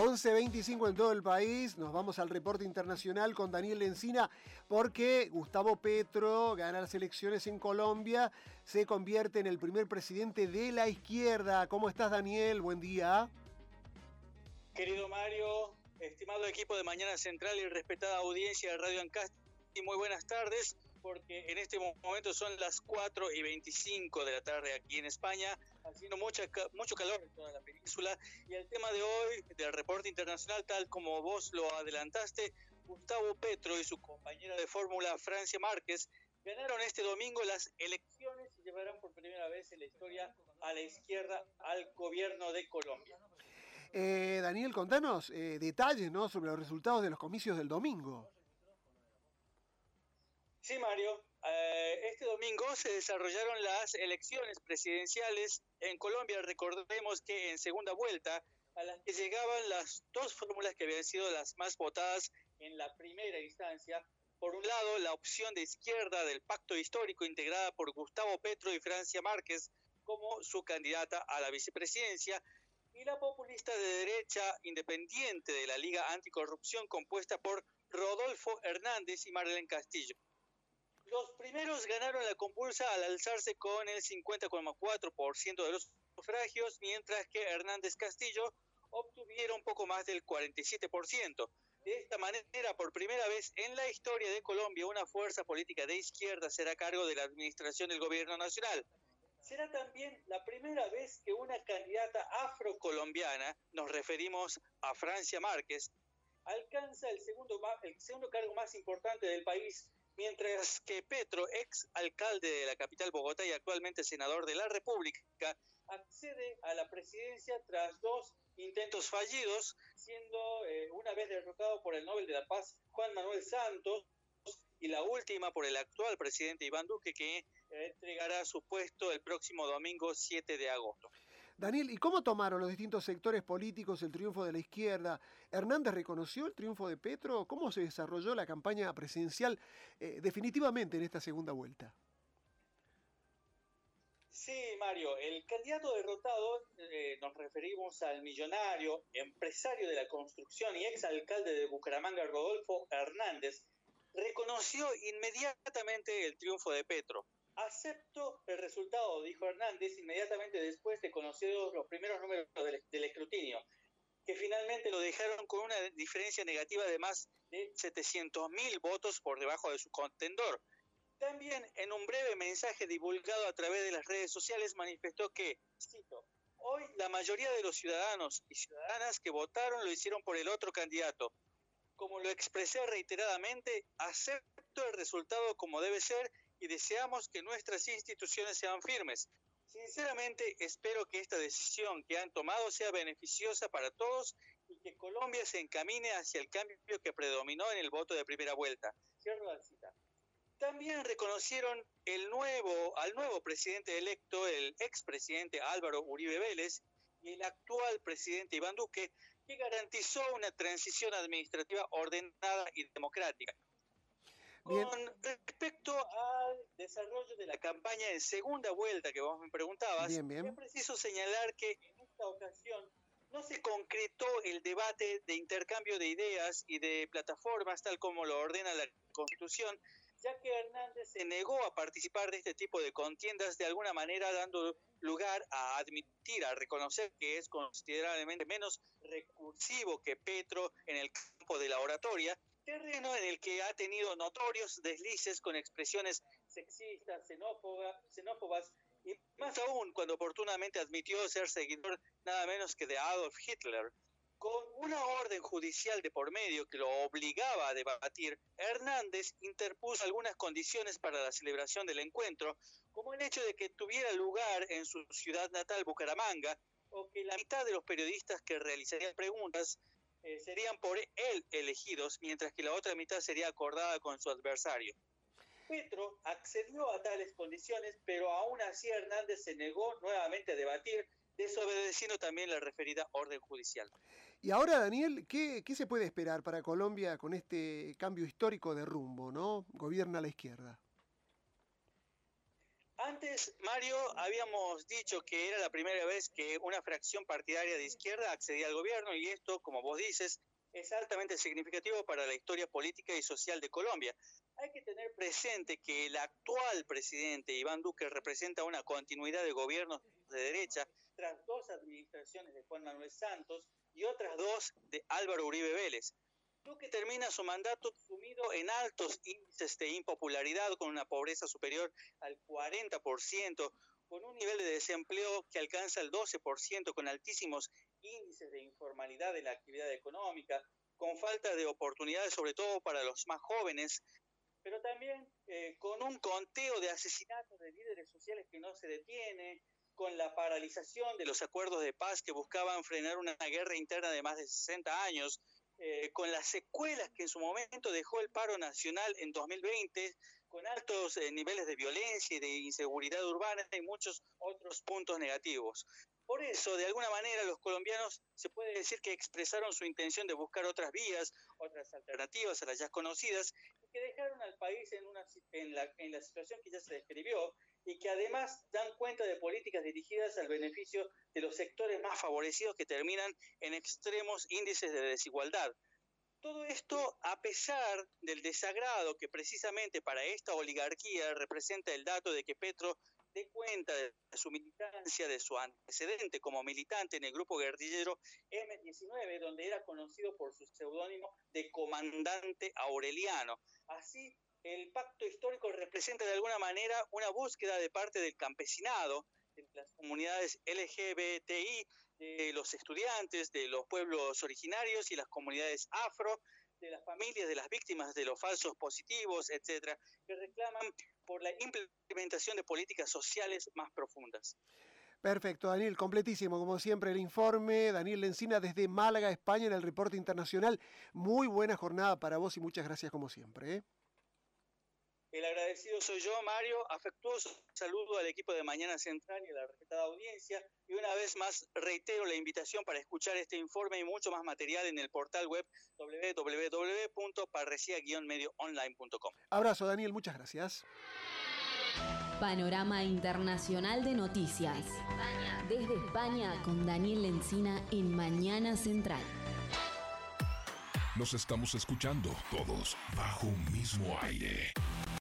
11.25 en todo el país. Nos vamos al reporte internacional con Daniel Encina porque Gustavo Petro gana las elecciones en Colombia, se convierte en el primer presidente de la izquierda. ¿Cómo estás Daniel? Buen día. Querido Mario, estimado equipo de Mañana Central y respetada audiencia de Radio Ancast, muy buenas tardes porque en este momento son las 4 y 25 de la tarde aquí en España, haciendo mucha, mucho calor en toda la península. Y el tema de hoy del reporte internacional, tal como vos lo adelantaste, Gustavo Petro y su compañera de fórmula Francia Márquez ganaron este domingo las elecciones y llevarán por primera vez en la historia a la izquierda al gobierno de Colombia. Eh, Daniel, contanos eh, detalles ¿no? sobre los resultados de los comicios del domingo. Sí, Mario. Eh, este domingo se desarrollaron las elecciones presidenciales en Colombia. Recordemos que en segunda vuelta, a las que llegaban las dos fórmulas que habían sido las más votadas en la primera instancia. Por un lado, la opción de izquierda del pacto histórico integrada por Gustavo Petro y Francia Márquez como su candidata a la vicepresidencia, y la populista de derecha independiente de la Liga Anticorrupción compuesta por Rodolfo Hernández y Marlene Castillo. Los primeros ganaron la compulsa al alzarse con el 50,4% de los sufragios, mientras que Hernández Castillo obtuvieron poco más del 47%. De esta manera, por primera vez en la historia de Colombia, una fuerza política de izquierda será a cargo de la administración del gobierno nacional. Será también la primera vez que una candidata afrocolombiana, nos referimos a Francia Márquez, alcanza el segundo, el segundo cargo más importante del país mientras que Petro, ex alcalde de la capital Bogotá y actualmente senador de la República, accede a la presidencia tras dos intentos fallidos, siendo eh, una vez derrotado por el Nobel de la Paz Juan Manuel Santos y la última por el actual presidente Iván Duque, que entregará su puesto el próximo domingo 7 de agosto. Daniel, ¿y cómo tomaron los distintos sectores políticos el triunfo de la izquierda? ¿Hernández reconoció el triunfo de Petro? ¿Cómo se desarrolló la campaña presidencial eh, definitivamente en esta segunda vuelta? Sí, Mario, el candidato derrotado, eh, nos referimos al millonario, empresario de la construcción y exalcalde de Bucaramanga, Rodolfo Hernández, reconoció inmediatamente el triunfo de Petro Acepto el resultado, dijo Hernández inmediatamente después de conocidos los primeros números del, escrutinio, que finalmente lo dejaron con una diferencia negativa de más de 700.000 votos por debajo de su contendor. También en un breve mensaje divulgado a través de las redes sociales manifestó que, cito, hoy la mayoría de los ciudadanos y ciudadanas que votaron lo hicieron por el otro candidato. Como lo expresé reiteradamente, acepto el resultado como debe ser y deseamos que nuestras instituciones sean firmes. Sinceramente, espero que esta decisión que han tomado sea beneficiosa para todos y que Colombia se encamine hacia el cambio que predominó en el voto de primera vuelta. Cierro la cita. También reconocieron el nuevo, al nuevo presidente electo, el expresidente Álvaro Uribe Vélez, y el actual presidente Iván Duque, que garantizó una transición administrativa ordenada y democrática. Con respecto al desarrollo de la campaña en segunda vuelta que vos me preguntabas, es preciso señalar que en esta ocasión no se concretó el debate de intercambio de ideas y de plataformas tal como lo ordena la Constitución, ya que Hernández se negó a participar de este tipo de contiendas de alguna manera dando lugar a admitir, a reconocer que es considerablemente menos recursivo que Petro en el campo de la oratoria terreno en el que ha tenido notorios deslices con expresiones sexistas, xenófobas, y más aún cuando oportunamente admitió ser seguidor nada menos que de Adolf Hitler. Con una orden judicial de por medio que lo obligaba a debatir, Hernández interpuso algunas condiciones para la celebración del encuentro, como el hecho de que tuviera lugar en su ciudad natal, Bucaramanga, o que la mitad de los periodistas que realizarían preguntas eh, serían por él elegidos, mientras que la otra mitad sería acordada con su adversario. Petro accedió a tales condiciones, pero aún así Hernández se negó nuevamente a debatir, desobedeciendo también la referida orden judicial. Y ahora, Daniel, ¿qué, ¿qué, se puede esperar para Colombia con este cambio histórico de rumbo, ¿no? Gobierna la izquierda. Antes, Mario, habíamos dicho que era la primera vez que una fracción partidaria de izquierda accedía al gobierno y esto, como vos dices, es altamente significativo para la historia política y social de Colombia. Hay que tener presente que el actual presidente Iván Duque representa una continuidad de gobiernos de derecha tras dos administraciones de Juan Manuel Santos y otras dos de Álvaro Uribe Vélez. Duque termina su mandato sumido en altos índices de impopularidad con una pobreza superior al 40%, con un nivel de desempleo que alcanza el 12%, con altísimos índices de informalidad en la actividad económica, con falta de oportunidades, sobre todo para los más jóvenes, pero también eh, con un conteo de asesinatos de líderes sociales que no se detiene, con la paralización de los acuerdos de paz que buscaban frenar una guerra interna de más de 60 años, eh, con las secuelas que en su momento dejó el paro nacional en 2020, con altos eh, niveles de violencia y de inseguridad urbana y muchos otros puntos negativos. Por eso, de alguna manera, los colombianos se puede decir que expresaron su intención de buscar otras vías, otras alternativas a las ya conocidas, y que dejaron al país en, una, en, la, en la situación que ya se describió, y que además dan cuenta de políticas dirigidas al beneficio de los sectores más favorecidos que terminan en extremos índices de desigualdad. Todo esto a pesar del desagrado que precisamente para esta oligarquía representa el dato de que Petro dé cuenta de su militancia, de su antecedente como militante en el grupo guerrillero M19, donde era conocido por su seudónimo de comandante Aureliano. Así, el pacto histórico representa de alguna manera una búsqueda de parte del campesinado, de las comunidades LGBTI, de los estudiantes, de los pueblos originarios y las comunidades afro, de las familias de las víctimas de los falsos positivos, etcétera, que reclaman por la implementación de políticas sociales más profundas. Perfecto, Daniel, completísimo, como siempre, el informe. Daniel Lencina desde Málaga, España, en el reporte internacional. Muy buena jornada para vos y muchas gracias, como siempre. ¿eh? El agradecido soy yo, Mario. Afectuoso saludo al equipo de Mañana Central y a la respetada audiencia. Y una vez más reitero la invitación para escuchar este informe y mucho más material en el portal web www.parrecia-medioonline.com. Abrazo, Daniel. Muchas gracias. Panorama Internacional de Noticias. Desde España con Daniel Lencina en Mañana Central. Nos estamos escuchando todos bajo un mismo aire.